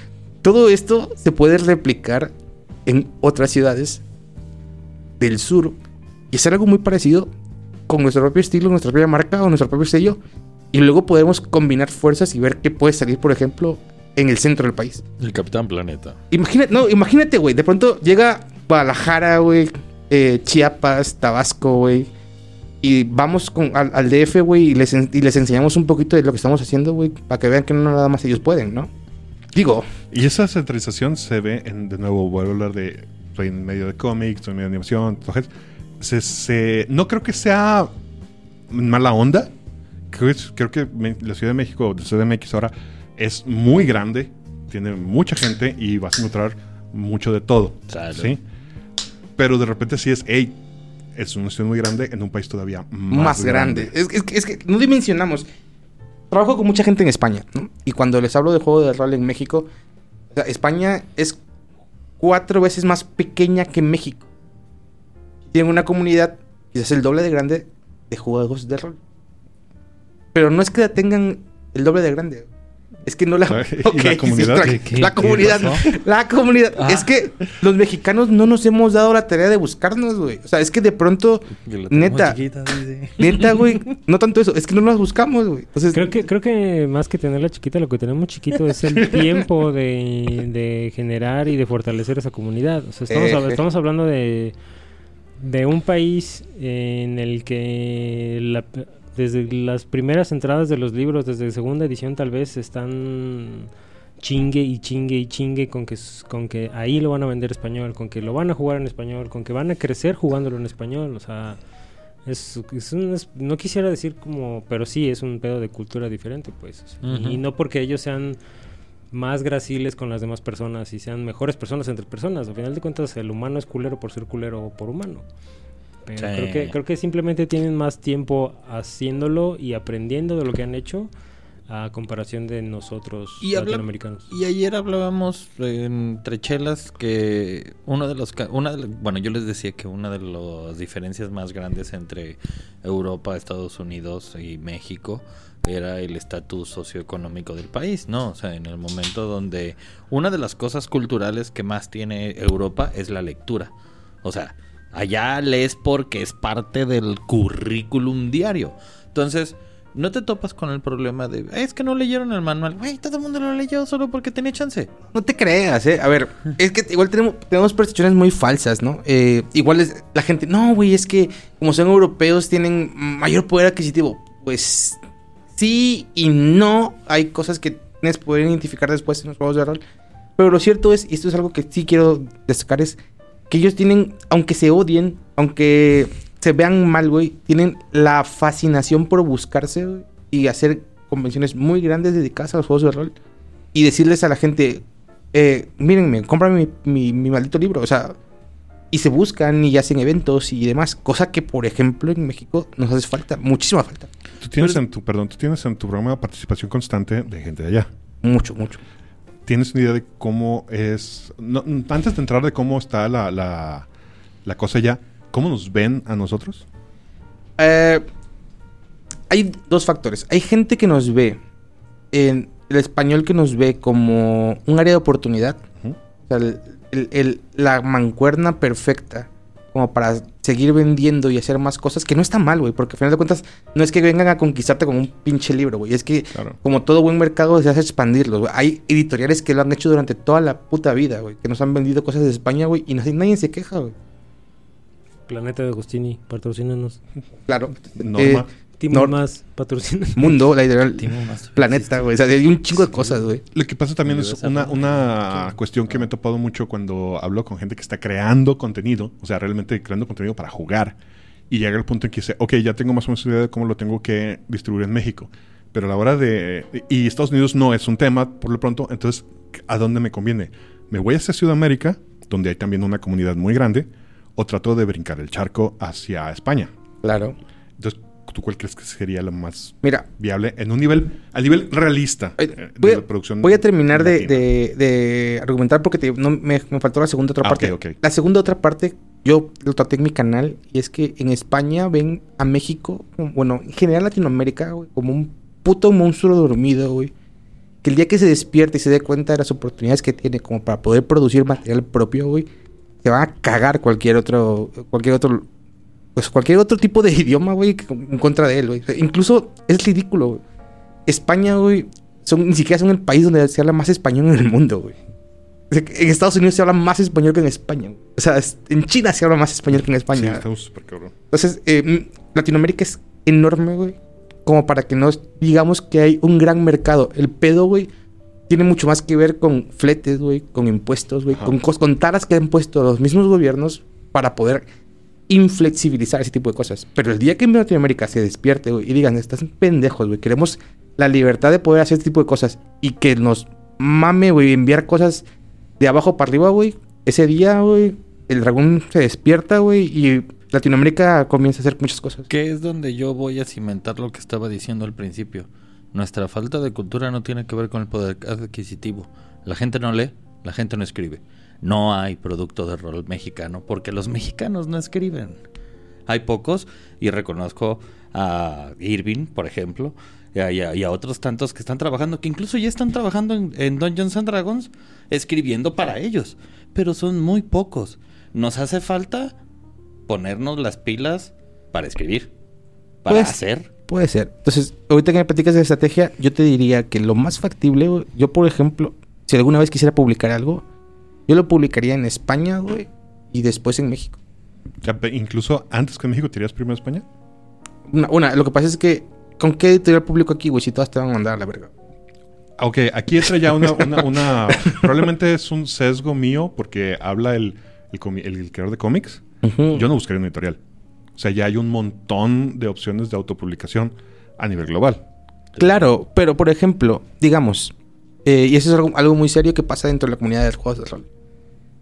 S6: todo esto se puede replicar en otras ciudades del sur y hacer algo muy parecido con nuestro propio estilo, nuestra propia marca o nuestro propio sello y luego podemos combinar fuerzas y ver qué puede salir, por ejemplo, en el centro del país.
S7: El Capitán Planeta.
S6: Imagínate, no, imagínate, güey. De pronto llega Guadalajara, güey. eh, Chiapas, Tabasco, güey. Y vamos con, al, al DF, güey, y les, y les enseñamos un poquito de lo que estamos haciendo, güey, para que vean que no nada más ellos pueden, ¿no? Digo,
S1: Y esa centralización se ve, en, de nuevo, vuelvo a hablar de estoy en medio de cómics, estoy en medio de animación, entonces, se, se- no creo que sea mala onda. Creo, que- creo que me- la Ciudad de México, la Ciudad de MX ahora, es muy grande, tiene mucha gente y vas a encontrar mucho de todo.
S7: Salud.
S1: ¿sí? Pero de repente sí es, hey, es una ciudad muy grande en un país todavía más,
S6: más, grande. Es, es que- es que no dimensionamos. Trabajo con mucha gente en España, ¿no? Y cuando les hablo de juego de rol en México, o sea, España es cuatro veces más pequeña que México. Tienen una comunidad quizás el doble de grande de juegos de rol. Pero no es que la tengan el doble de grande. Es que no la...
S1: ¿Y la comunidad?
S6: sí,
S4: ¿Qué- qué-
S6: la
S4: qué
S6: comunidad. La comunidad.
S4: Ah.
S6: Es que los mexicanos no nos hemos dado la tarea de buscarnos, güey. O sea, es que de pronto... Neta.
S7: chiquita.
S6: Neta, güey. No tanto eso. Es que no las buscamos, güey. Entonces,
S2: Creo que, creo que más que tenerla chiquita, lo que tenemos chiquito es el tiempo de, de generar y de fortalecer esa comunidad. O sea, estamos, estamos hablando de de un país en el que la- desde las primeras entradas de los libros, desde segunda edición tal vez, están chingue y chingue y chingue con que, con que ahí lo van a vender español, con que lo van a jugar en español, con que van a crecer jugándolo en español, o sea... Es, es un- es- no quisiera decir como, pero sí es un pedo de cultura diferente, pues. Y no porque ellos sean más graciles con las demás personas y sean mejores personas entre personas. Al final de cuentas, el humano es culero por ser culero o por humano. Pero
S7: Sí.
S2: creo, que, creo que simplemente tienen más tiempo haciéndolo y aprendiendo de lo que han hecho a comparación de nosotros
S7: Y habla-
S2: latinoamericanos.
S7: Y ayer hablábamos eh, entre chelas que uno de los ca- una de bueno yo les decía que una de las diferencias más grandes entre Europa, Estados Unidos y México era el estatus socioeconómico del país, ¿no? O sea, en el momento donde una de las cosas culturales que más tiene Europa es la lectura. O sea, allá lees porque es parte del currículum diario. Entonces, no te topas con el problema de, es que no leyeron el manual. Güey, todo el mundo lo leyó solo porque tenía chance.
S6: No te creas, ¿eh? A ver, es que igual tenemos, tenemos percepciones muy falsas, ¿no? Eh, igual es la gente, no, güey, es que como son europeos tienen mayor poder adquisitivo. Pues sí y no. Hay cosas que tienes poder identificar después en los juegos de rol. Pero lo cierto es, y esto es algo que sí quiero destacar, es que ellos tienen, aunque se odien, aunque se vean mal, güey, tienen la fascinación por buscarse y hacer convenciones muy grandes dedicadas a los juegos de rol y decirles a la gente, eh, mírenme, cómprame mi, mi- mi maldito libro, o sea, y se buscan y hacen eventos y demás, cosa que por ejemplo en México nos hace falta, muchísima falta,
S1: Tú tienes en tu, perdón, tú tienes en tu programa participación constante de gente de allá.
S6: mucho, mucho.
S1: ¿Tienes una idea de cómo es? no, antes de entrar de cómo está la, la, la cosa allá, ¿cómo nos ven a nosotros?
S6: Eh, hay dos factores. Hay gente que nos ve, en el español que nos ve como un área de oportunidad. O sea, el- el- el- la mancuerna perfecta como para seguir vendiendo y hacer más cosas, que no está mal, güey, porque al final de cuentas no es que vengan a conquistarte con un pinche libro, güey, es que
S1: Claro.
S6: como todo buen mercado se hace expandirlo, güey. Hay editoriales que lo han hecho durante toda la puta vida, güey, que nos han vendido cosas de España, güey, y nadie, nadie se queja, güey.
S2: Planeta de Agostini, patrocínanos.
S6: Claro.
S1: Norma.
S6: Eh,
S2: Timo más, patrocínanos.
S6: Mundo, la
S7: Timo más
S6: Planeta, güey, o sea, hay un chingo de cosas, güey.
S1: Lo que pasa también es una, una cuestión que me he topado mucho cuando hablo con gente que está creando contenido, o sea, realmente creando contenido para jugar. Y llega el punto en que dice, ok, ya tengo más o menos idea de cómo lo tengo que distribuir en México. Pero a la hora de... Y Estados Unidos no es un tema, por lo pronto, entonces, ¿a dónde me conviene? ¿Me voy hacia Sudamérica, donde hay también una comunidad muy grande, o trato de brincar el charco hacia España?
S6: Claro.
S1: Entonces, ¿tú cuál crees que sería lo más
S6: Mira,
S1: viable en un nivel, a nivel realista
S6: eh, voy,
S1: de la producción?
S6: voy a terminar de, de- de argumentar porque te- no, me, me faltó la segunda otra
S1: Ah,
S6: parte. La segunda otra parte, yo lo traté en mi canal, y es que en España ven a México, bueno, en general Latinoamérica, güey, como un puto monstruo dormido, güey. Que el día que se despierte y se dé cuenta de las oportunidades que tiene como para poder producir material propio, güey, se va a cagar cualquier otro, cualquier otro, pues cualquier otro tipo de idioma, güey, en contra de él, güey. Incluso es ridículo, güey. España, güey, son, ni siquiera son el país donde se habla más español en el mundo, güey. En Estados Unidos se habla más español que en España. güey. O sea, en China se habla más español que en
S1: Sí,
S6: España.
S1: estamos súper cabrón.
S6: Entonces, eh, Latinoamérica es enorme, güey. Como para que no digamos que hay un gran mercado. El pedo, güey, tiene mucho más que ver con fletes, güey, con impuestos, güey,
S1: Ajá.
S6: con, con taras que han puesto los mismos gobiernos para poder inflexibilizar ese tipo de cosas. Pero el día que en Latinoamérica se despierte, güey, y digan, estás pendejos, güey, queremos la libertad de poder hacer este tipo de cosas y que nos mame, güey, enviar cosas de abajo para arriba, güey, ese día, güey, el dragón se despierta, güey, y Latinoamérica comienza a hacer muchas cosas.
S7: Que es donde yo voy a cimentar lo que estaba diciendo al principio. Nuestra falta de cultura no tiene que ver con el poder adquisitivo. La gente no lee, la gente no escribe. No hay producto de rol mexicano porque los mexicanos no escriben. Hay pocos y reconozco a Irving, por ejemplo, y a, y otros tantos que están trabajando, que incluso ya están trabajando en, en Dungeons and Dragons, escribiendo para ellos. Pero son muy pocos. Nos hace falta ponernos las pilas para escribir, para
S6: Pues,
S7: hacer.
S6: Puede ser. Entonces, ahorita que me platicas de estrategia, yo te diría que lo más factible, yo por ejemplo, si alguna vez quisiera publicar algo, yo lo publicaría en España, güey, y después en México.
S1: Incluso antes que en México, ¿te irías primero a España?
S6: Una, una, lo que pasa es que, ¿con qué editorial público aquí, güey? Si todas te van a mandar a la verga.
S1: Ah, Ok, aquí entra ya una, una, una- Probablemente es un sesgo mío porque habla el, el, comi- el- el creador de cómics. Yo no buscaría una editorial. O sea, ya hay un montón de opciones de autopublicación a nivel global.
S6: Claro, pero por ejemplo, digamos, eh, y eso es algo, algo muy serio que pasa dentro de la comunidad de los juegos de rol.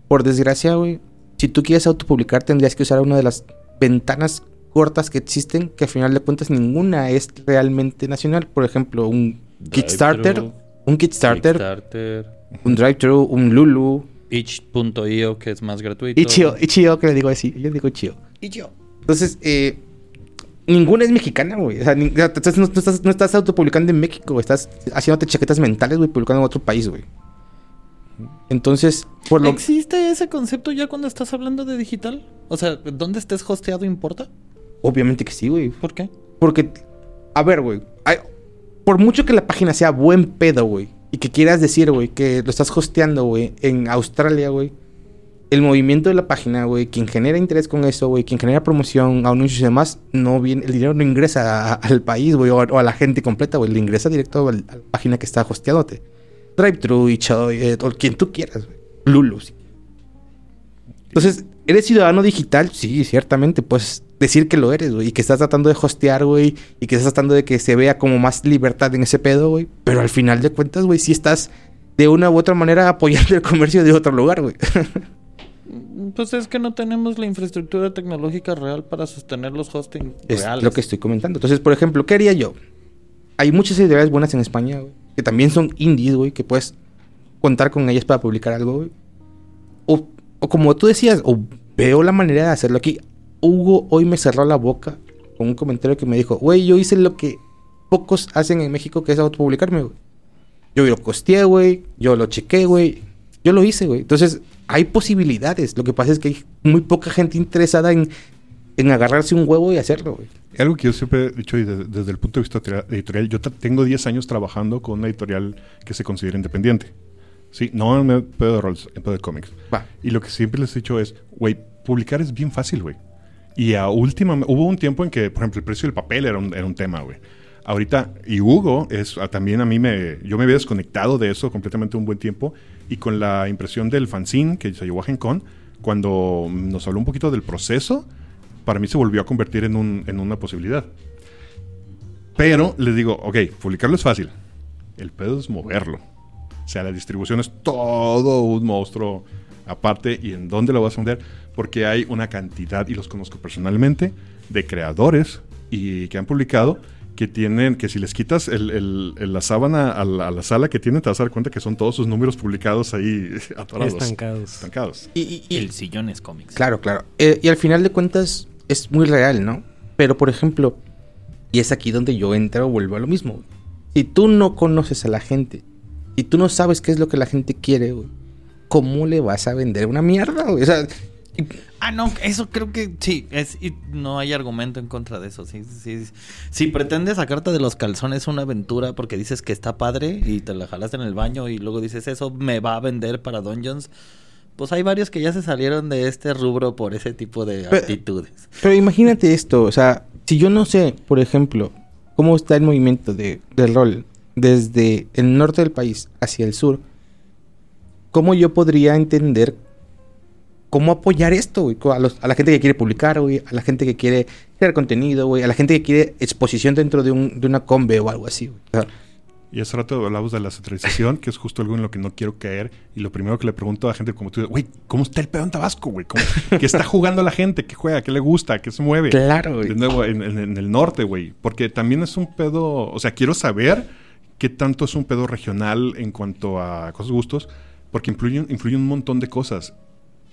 S6: Por desgracia, güey, si tú quieres autopublicar, tendrías que usar una de las ventanas cortas que existen, que al final de cuentas ninguna es realmente nacional. Por ejemplo, un Kickstarter, un Kickstarter,
S7: Kickstarter,
S6: un Drive-Thru, un Lulu,
S7: itch.io que es más gratuito.
S6: Ichio, Ichio, que le digo así, yo digo Ichio. Ichio. Entonces, eh, ninguna es mexicana, güey. O sea, ni- o sea, entonces no, no estás, no estás autopublicando en México, güey. Estás haciéndote chaquetas mentales, güey, publicando en otro país, güey. Entonces, por lo...
S7: ¿Existe ese concepto ya cuando estás hablando de digital? O sea, ¿dónde estés hosteado importa?
S6: Obviamente que sí, güey.
S7: ¿Por qué?
S6: Porque, a ver, güey. hay- Por mucho que la página sea buen pedo, güey. Y que quieras decir, güey, que lo estás hosteando, güey, en Australia, güey. El movimiento de la página, güey, quien genera interés con eso, güey, quien genera promoción, anuncios y demás, no viene, el dinero no ingresa a- al país, güey, o, a- o a la gente completa, güey, le ingresa directo a la página que está hosteándote. Drive-thru y Choy, eh, o quien tú quieras. Lulu. Entonces, ¿eres ciudadano digital? Sí, ciertamente. Puedes decir que lo eres, güey. Y que estás tratando de hostear, güey. Y que estás tratando de que se vea como más libertad en ese pedo, güey. Pero al final de cuentas, güey, sí estás de una u otra manera apoyando el comercio de otro lugar, güey.
S7: Pues es que no tenemos la infraestructura tecnológica real para sostener los hosting
S6: es
S7: reales.
S6: lo que estoy comentando. Entonces, por ejemplo, ¿qué haría yo? Hay muchas editoriales buenas en España, güey. Que también son indies, güey. Que puedes contar con ellas para publicar algo, güey. O, como tú decías, o veo la manera de hacerlo aquí. Hugo hoy me cerró la boca con un comentario que me dijo, güey, yo hice lo que pocos hacen en México, que es autopublicarme, güey. Yo lo costeé, güey. Yo lo chequé, güey. Yo lo hice, güey. Entonces, hay posibilidades. Lo que pasa es que hay muy poca gente interesada en, en agarrarse un huevo y hacerlo, güey.
S1: Algo que yo siempre he dicho y de- desde el punto de vista editorial, yo tengo 10 años trabajando con una editorial que se considera independiente. Sí, no en pedo de roles, en pedo de cómics.
S6: Va.
S1: Y lo que siempre les he dicho es, güey, publicar es bien fácil, güey. Y a última, hubo un tiempo en que, por ejemplo, el precio del papel era un, era un tema, güey. Ahorita, y Hugo, es, a- también a mí me, yo me había desconectado de eso completamente un buen tiempo. Y con la impresión del fanzine que se llevó a Gen Con, cuando nos habló un poquito del proceso, para mí se volvió a convertir en, un- en una posibilidad. Pero les digo, ok, publicarlo es fácil. El pedo es moverlo. O sea, la distribución es todo un monstruo aparte y en dónde lo vas a vender, porque hay una cantidad, y los conozco personalmente, de creadores y que han publicado que tienen, que si les quitas el- el- el- la sábana a la, a la sala que tienen, te vas a dar cuenta que son todos sus números publicados ahí atorados.
S2: Estancados.
S1: Estancados.
S6: Y, y- y-
S7: El sillón es cómics.
S6: Claro, claro. Eh, y al final de cuentas es muy real, ¿no? Pero, por ejemplo, y es aquí donde yo entro, vuelvo a lo mismo. Si tú no conoces a la gente y tú no sabes qué es lo que la gente quiere, ¿cómo le vas a vender una mierda? O sea,
S7: Ah, no, eso creo que sí. Es, y no hay argumento en contra de eso. Sí, sí, sí. Si pretendes sacarte de los calzones una aventura porque dices que está padre y te la jalas en el baño y luego dices eso me va a vender para Dungeons, pues hay varios que ya se salieron de este rubro por ese tipo de
S6: Pero-
S7: actitudes.
S6: pero imagínate esto, o sea, si yo no sé, por ejemplo, cómo está el movimiento de, del rol desde el norte del país hacia el sur, ¿cómo yo podría entender cómo apoyar esto, güey? A, los- a la gente que quiere publicar, güey, a la gente que quiere crear contenido, güey, a la gente que quiere exposición dentro de, un, de una combe o algo así, güey. O sea,
S1: Y hace rato hablamos de la centralización, que es justo algo en lo que no quiero caer. Y lo primero que le pregunto a la gente como tú, güey, ¿cómo está el pedo en Tabasco, güey? ¿Cómo- ¿Qué está jugando la gente? ¿Qué juega? ¿Qué le gusta? ¿Qué se mueve?
S6: claro, güey.
S1: De nuevo, en, en- en el norte, güey. Porque también es un pedo. O sea, quiero saber qué tanto es un pedo regional en cuanto a cosas gustos. Porque influyen, influyen un montón de cosas.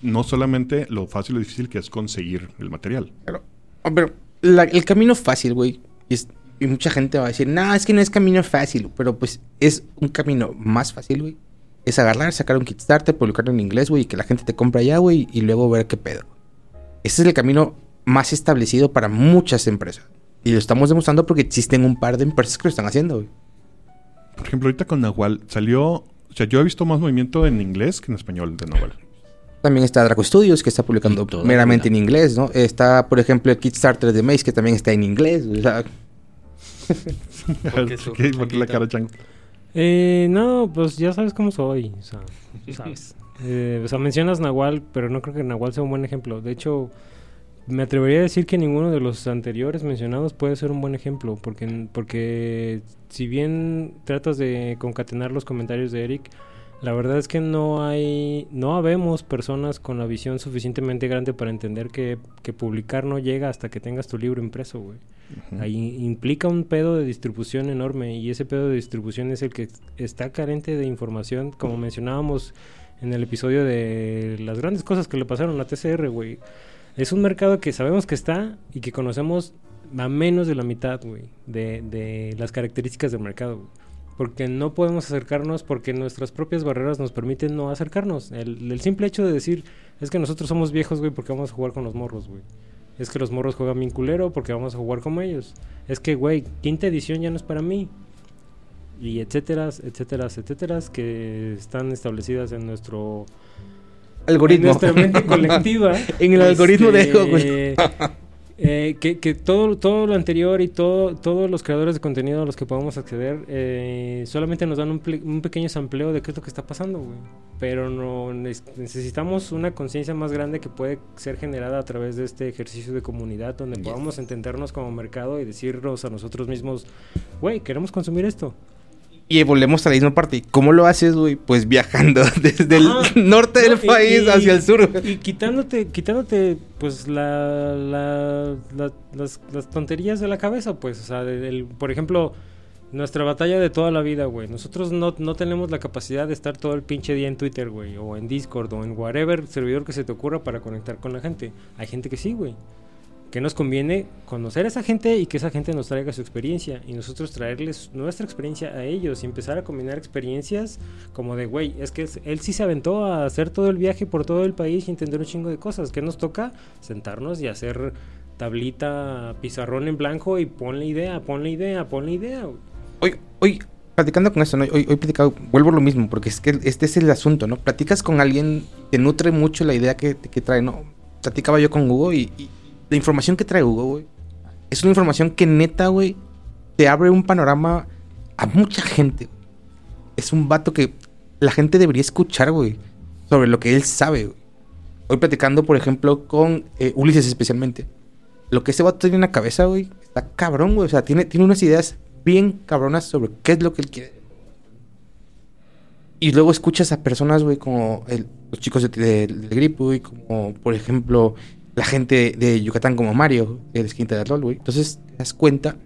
S1: No solamente lo fácil o difícil que es conseguir el material.
S6: Pero, pero la- el camino fácil, güey, es- y mucha gente va a decir, no, es que no es camino fácil, pero pues es un camino más fácil, güey. Es agarrar, sacar un Kickstarter, publicarlo en inglés, güey, y que la gente te compre allá, güey, y luego ver qué pedo. Ese es el camino más establecido para muchas empresas. Y lo estamos demostrando porque existen un par de empresas que lo están haciendo, güey.
S1: Por ejemplo, ahorita con Nahual salió. O sea, yo he visto más movimiento en inglés que en español de Nahual.
S6: También está Draco Studios, que está publicando meramente en inglés, ¿no? Está, por ejemplo, el Kickstarter de Maze, que también está en inglés. O sea,
S7: ¿Por qué su-
S1: ¿Qué? ¿Por qué la cara chango?
S2: Eh, no, pues ya sabes cómo soy. O sea, sabes. Eh, o sea, mencionas Nahual, pero no creo que Nahual sea un buen ejemplo. De hecho, me atrevería a decir que ninguno de los anteriores mencionados puede ser un buen ejemplo. Porque, porque si bien tratas de concatenar los comentarios de Eric, la verdad es que no hay, no habemos personas con la visión suficientemente grande para entender que, que publicar no llega hasta que tengas tu libro impreso, güey. Ahí implica un pedo de distribución enorme y ese pedo de distribución es el que está carente de información, como mencionábamos en el episodio de las grandes cosas que le pasaron a TCR, güey. Es un mercado que sabemos que está y que conocemos a menos de la mitad, güey, de, de las características del mercado, güey. Porque no podemos acercarnos porque nuestras propias barreras nos permiten no acercarnos. El, el simple hecho de decir es que nosotros somos viejos, güey, porque vamos a jugar con los morros, güey. Es que los morros juegan bien culero porque vamos a jugar como ellos. Es que, güey, quinta edición ya no es para mí. Y etcétera, etcétera, etcétera, que están establecidas en nuestro... En
S6: algoritmo.
S2: nuestra mente colectiva.
S6: En el algoritmo de Ego, güey.
S2: eh, que, que todo, todo lo anterior y todo, todos los creadores de contenido a los que podamos acceder eh, solamente nos dan un, ple- un pequeño sampleo de qué es lo que está pasando, güey. Pero no necesitamos una conciencia más grande que puede ser generada a través de este ejercicio de comunidad donde podamos entendernos como mercado y decirnos a nosotros mismos, güey, queremos consumir esto.
S6: Y volvemos a la misma parte. ¿Cómo lo haces, güey? Pues viajando desde el norte del
S2: No,
S6: país
S2: y-
S6: hacia el sur.
S2: Y quitándote, quitándote pues la, la- la- las, las tonterías de la cabeza, pues, o sea, de- por ejemplo, nuestra batalla de toda la vida, güey. Nosotros no, no tenemos la capacidad de estar todo el pinche día en Twitter, güey, o en Discord, o en whatever servidor que se te ocurra para conectar con la gente. Hay gente que sí, güey. Que nos conviene conocer a esa gente y que esa gente nos traiga su experiencia y nosotros traerles nuestra experiencia a ellos y empezar a combinar experiencias como de, güey, es que él sí se aventó a hacer todo el viaje por todo el país y entender un chingo de cosas. que nos toca? Sentarnos y hacer tablita, pizarrón en blanco y ponle idea, ponle idea, ponle idea.
S6: Hoy, hoy, platicando con esto, ¿no? hoy, hoy platicado, vuelvo a lo mismo, porque es que este es el asunto, ¿no? Platicas con alguien, te nutre mucho la idea que, que trae, ¿no? Platicaba yo con Hugo y la información que trae Hugo, güey, es una información que neta, güey, te abre un panorama a mucha gente. Es un vato que la gente debería escuchar, güey, sobre lo que él sabe, güey. Hoy platicando, por ejemplo, con eh, Ulises especialmente. Lo que ese vato tiene en la cabeza, güey, está cabrón, güey. O sea, tiene, tiene unas ideas bien cabronas sobre qué es lo que él quiere. Y luego escuchas a personas, güey, como los chicos de, de- del Grip, güey, como por ejemplo la gente de Yucatán como Mario, la esquina de rol, güey. Entonces te das cuenta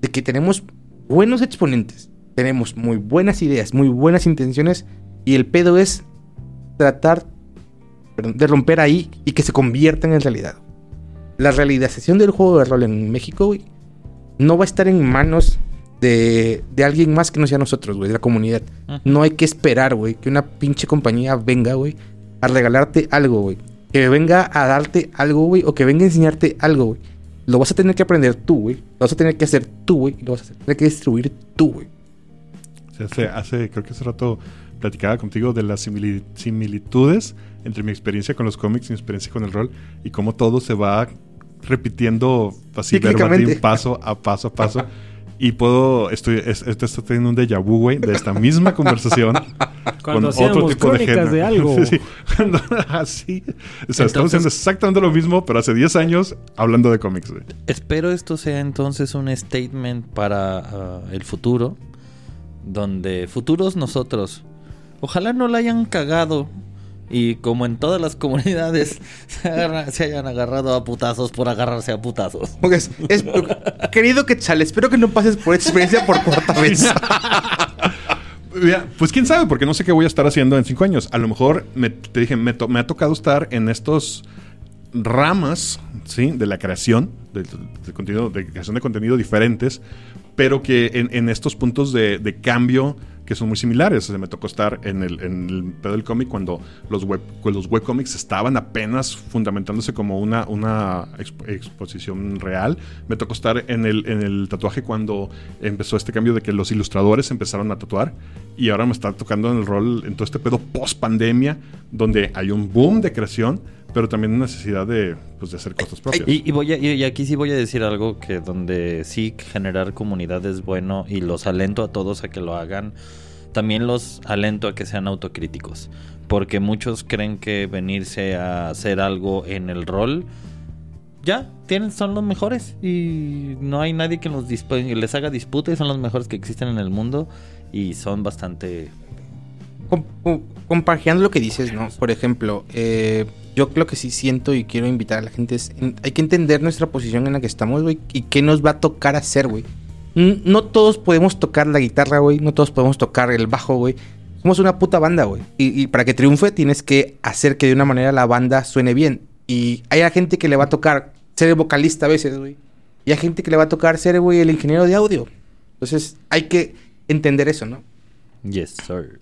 S6: de que tenemos buenos exponentes, tenemos muy buenas ideas, muy buenas intenciones, y el pedo es tratar perdón, de romper ahí y que se conviertan en realidad. La realización del juego de rol en México, güey, no va a estar en manos de, de alguien más que no sea nosotros, güey, de la comunidad. No hay que esperar, güey, que una pinche compañía venga, güey, a regalarte algo, güey. Que venga a darte algo, güey, o que venga a enseñarte algo, güey. Lo vas a tener que aprender tú, güey. Lo vas a tener que hacer tú, güey. y Lo vas a tener que distribuir tú, güey.
S1: Sí, hace, hace- creo que hace rato platicaba contigo de las simili- similitudes entre mi experiencia con los cómics y mi experiencia con el rol y cómo todo se va repitiendo así verbatim, paso a paso a paso. Y puedo, estoy, es- esto está teniendo un déjà vu, güey, de esta misma conversación.
S2: Cuando hacíamos crónicas
S1: género.
S2: de algo.
S1: Sí, sí. Cuando- así. O sea, estamos haciendo exactamente lo mismo, pero hace 10 años hablando de cómics, güey.
S7: Espero esto sea entonces un statement para ah, el futuro, donde futuros nosotros, ojalá no la hayan cagado y como en todas las comunidades se, agarra- se hayan agarrado a putazos por agarrarse a putazos.
S6: Porque es, es- querido Quetzal, espero que no pases por esta experiencia por cuarta vez.
S1: Pues quién sabe, porque no sé qué voy a estar haciendo en cinco años. A lo mejor, me, te dije, me, to- me ha tocado estar en estos ramas, ¿sí? De la creación, del del contenido, de creación de contenido diferentes, pero que en, en estos puntos de, de cambio que son muy similares. O sea, me tocó estar en el, en el pedo del cómic cuando los, web, los webcomics estaban apenas fundamentándose como una, una expo- exposición real. Me tocó estar en el, en el tatuaje cuando empezó este cambio de que los ilustradores empezaron a tatuar. Y ahora me está tocando en el rol, en todo este pedo post pandemia, donde hay un boom de creación, pero también una necesidad de, pues, de hacer cosas propias.
S7: Y, y voy a- y- aquí sí voy a decir algo que donde sí generar comunidad es bueno y los alento a todos a que lo hagan. También los alento a que sean autocríticos. Porque muchos creen que venirse a hacer algo en el rol ya tienen, son los mejores. Y no hay nadie que los les haga disputa y son los mejores que existen en el mundo. Y son bastante
S6: Com- com- compaginando lo que dices, ¿no? Por ejemplo, eh, yo lo que sí siento y quiero invitar a la gente es, hay que entender nuestra posición en la que estamos, güey, y qué nos va a tocar hacer, güey. No todos podemos tocar la guitarra, güey, no todos podemos tocar el bajo, güey. Somos una puta banda, güey. Y, y para que triunfe tienes que hacer que de una manera la banda suene bien. Y hay a gente que le va a tocar ser el vocalista a veces, güey. Y hay gente que le va a tocar ser, güey, el ingeniero de audio. Entonces hay que entender eso, ¿no?
S7: yes, sir.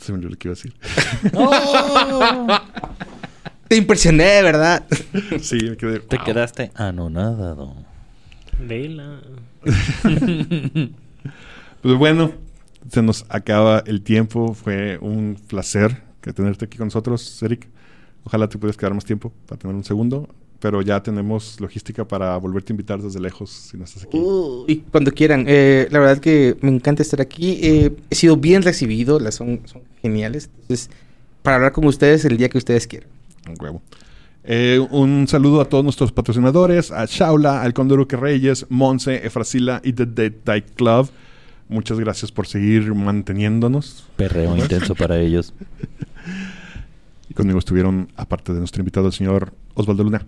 S1: Se me olvidó lo que iba a decir.
S6: Te impresioné, ¿verdad?
S1: Sí, me quedé.
S7: Te
S1: wow.
S7: quedaste anonadado.
S2: Leila.
S1: Pues bueno, se nos acaba el tiempo. Fue un placer que tenerte aquí con nosotros, Eric. Ojalá te pudieras quedar más tiempo para tener un segundo. Pero ya tenemos logística para volverte a invitar desde lejos si no estás aquí.
S6: Y cuando quieran. Eh, la verdad que me encanta estar aquí. Eh, he sido bien recibido. Las son, son geniales. Entonces, para hablar con ustedes el día que ustedes quieran.
S1: Un huevo. Eh, un saludo a todos nuestros patrocinadores, a Shaula, al Condoruque Reyes, Monse, Efrasila y The Dead Die Club. Muchas gracias por seguir manteniéndonos.
S7: Perreo intenso para ellos.
S1: Y conmigo estuvieron, aparte de nuestro invitado, el señor Osvaldo Luna.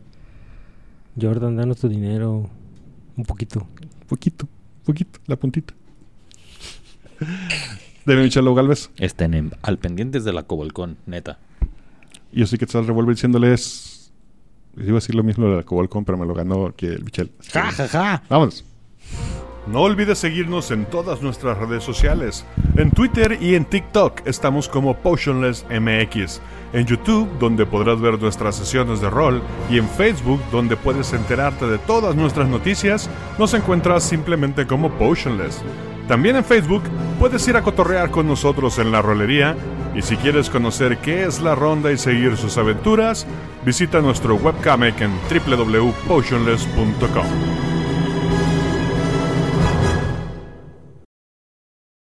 S2: Jordan, danos tu dinero. Un poquito.
S1: Poquito, poquito, la puntita. De Michelo Galvez.
S7: Estén en- al pendientes de la Cobolcón, neta.
S1: Y yo sí que te revuelve diciéndoles. Iba a decir lo mismo de la Cobalcón, pero me lo ganó aquí el Michel. Así que-
S7: Ja, ja, ja.
S1: Vámonos. No olvides seguirnos en todas nuestras redes sociales. En Twitter y en TikTok estamos como Potionless MX. En YouTube, donde podrás ver nuestras sesiones de rol. Y en Facebook, donde puedes enterarte de todas nuestras noticias, nos encuentras simplemente como Potionless. También en Facebook puedes ir a cotorrear con nosotros en la rolería. Y si quieres conocer qué es la ronda y seguir sus aventuras, visita nuestro webcomic en www.potionless.com.